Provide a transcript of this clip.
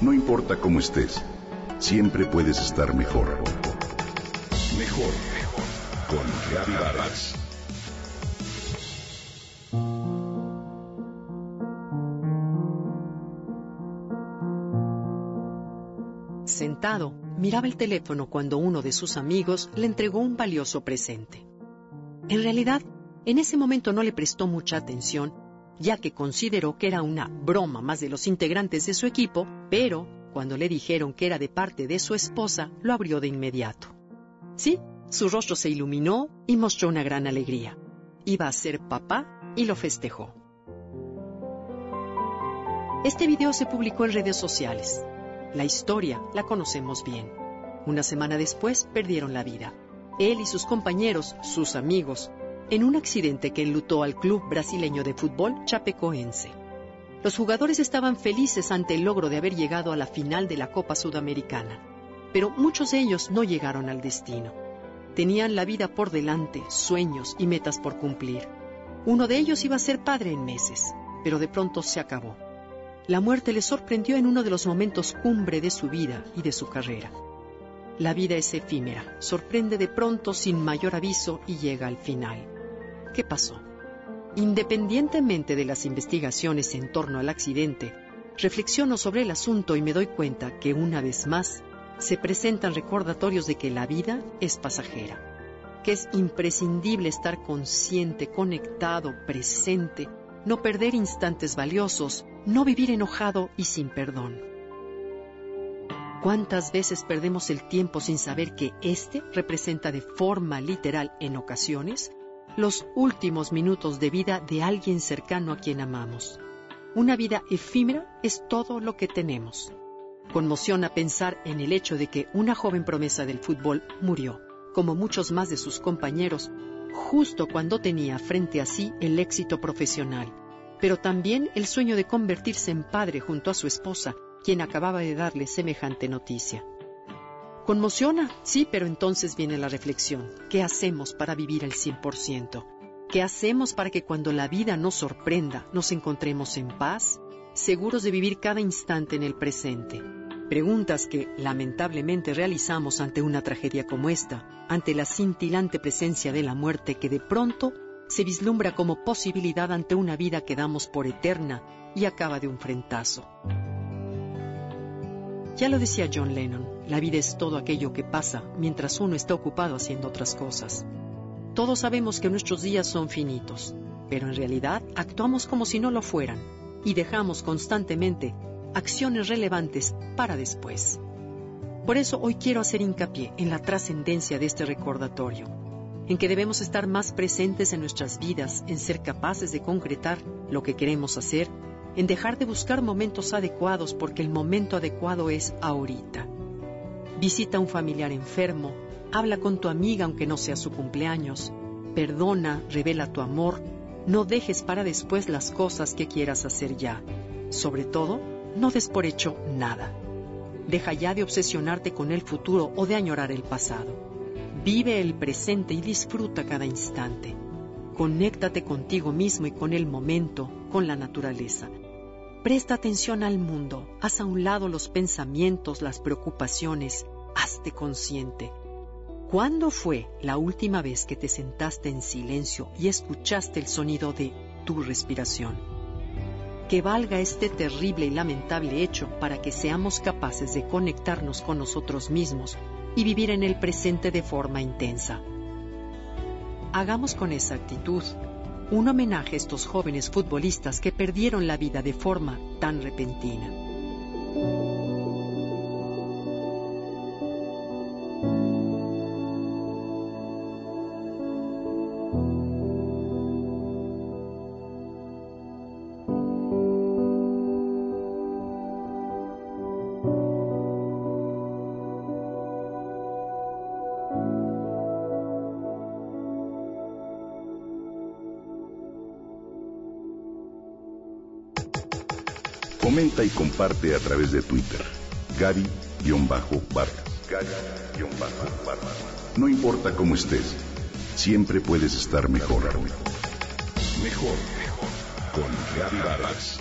No importa cómo estés, siempre puedes estar mejor. Mejor, mejor. Con Vargas. Sentado, miraba el teléfono cuando uno de sus amigos le entregó un valioso presente. En realidad, en ese momento no le prestó mucha atención, ya que consideró que era una broma más de los integrantes de su equipo, pero cuando le dijeron que era de parte de su esposa, lo abrió de inmediato. Sí, su rostro se iluminó y mostró una gran alegría. Iba a ser papá y lo festejó. Este video se publicó en redes sociales. La historia la conocemos bien. Una semana después perdieron la vida. Él y sus compañeros, sus amigos, en un accidente que enlutó al club brasileño de fútbol Chapecoense. Los jugadores estaban felices ante el logro de haber llegado a la final de la Copa Sudamericana, pero muchos de ellos no llegaron al destino. Tenían la vida por delante, sueños y metas por cumplir. Uno de ellos iba a ser padre en meses, pero de pronto se acabó. La muerte le sorprendió en uno de los momentos cumbre de su vida y de su carrera. La vida es efímera, sorprende de pronto sin mayor aviso y llega al final. ¿Qué pasó? Independientemente de las investigaciones en torno al accidente, reflexiono sobre el asunto y me doy cuenta que una vez más se presentan recordatorios de que la vida es pasajera, que es imprescindible estar consciente, conectado, presente, no perder instantes valiosos, no vivir enojado y sin perdón. ¿Cuántas veces perdemos el tiempo sin saber que éste representa de forma literal en ocasiones los últimos minutos de vida de alguien cercano a quien amamos. Una vida efímera es todo lo que tenemos. Conmociona pensar en el hecho de que una joven promesa del fútbol murió, como muchos más de sus compañeros, justo cuando tenía frente a sí el éxito profesional, pero también el sueño de convertirse en padre junto a su esposa, quien acababa de darle semejante noticia. Conmociona, sí, pero entonces viene la reflexión. ¿Qué hacemos para vivir al 100%? ¿Qué hacemos para que cuando la vida nos sorprenda nos encontremos en paz, seguros de vivir cada instante en el presente? Preguntas que lamentablemente realizamos ante una tragedia como esta, ante la cintilante presencia de la muerte que de pronto se vislumbra como posibilidad ante una vida que damos por eterna y acaba de un frentazo. Ya lo decía John Lennon, la vida es todo aquello que pasa mientras uno está ocupado haciendo otras cosas. Todos sabemos que nuestros días son finitos, pero en realidad actuamos como si no lo fueran y dejamos constantemente acciones relevantes para después. Por eso hoy quiero hacer hincapié en la trascendencia de este recordatorio, en que debemos estar más presentes en nuestras vidas, en ser capaces de concretar lo que queremos hacer en dejar de buscar momentos adecuados porque el momento adecuado es ahorita. Visita a un familiar enfermo, habla con tu amiga aunque no sea su cumpleaños, perdona, revela tu amor, no dejes para después las cosas que quieras hacer ya. Sobre todo, no des por hecho nada. Deja ya de obsesionarte con el futuro o de añorar el pasado. Vive el presente y disfruta cada instante. Conéctate contigo mismo y con el momento, con la naturaleza. Presta atención al mundo, haz a un lado los pensamientos, las preocupaciones, hazte consciente. ¿Cuándo fue la última vez que te sentaste en silencio y escuchaste el sonido de tu respiración? Que valga este terrible y lamentable hecho para que seamos capaces de conectarnos con nosotros mismos y vivir en el presente de forma intensa. Hagamos con esa actitud un homenaje a estos jóvenes futbolistas que perdieron la vida de forma tan repentina. Comenta y comparte a través de Twitter. Gaby-Vargas. Gaby-Vargas. No importa cómo estés, siempre puedes estar mejor. Mejor, mejor. Con Gaby Vargas.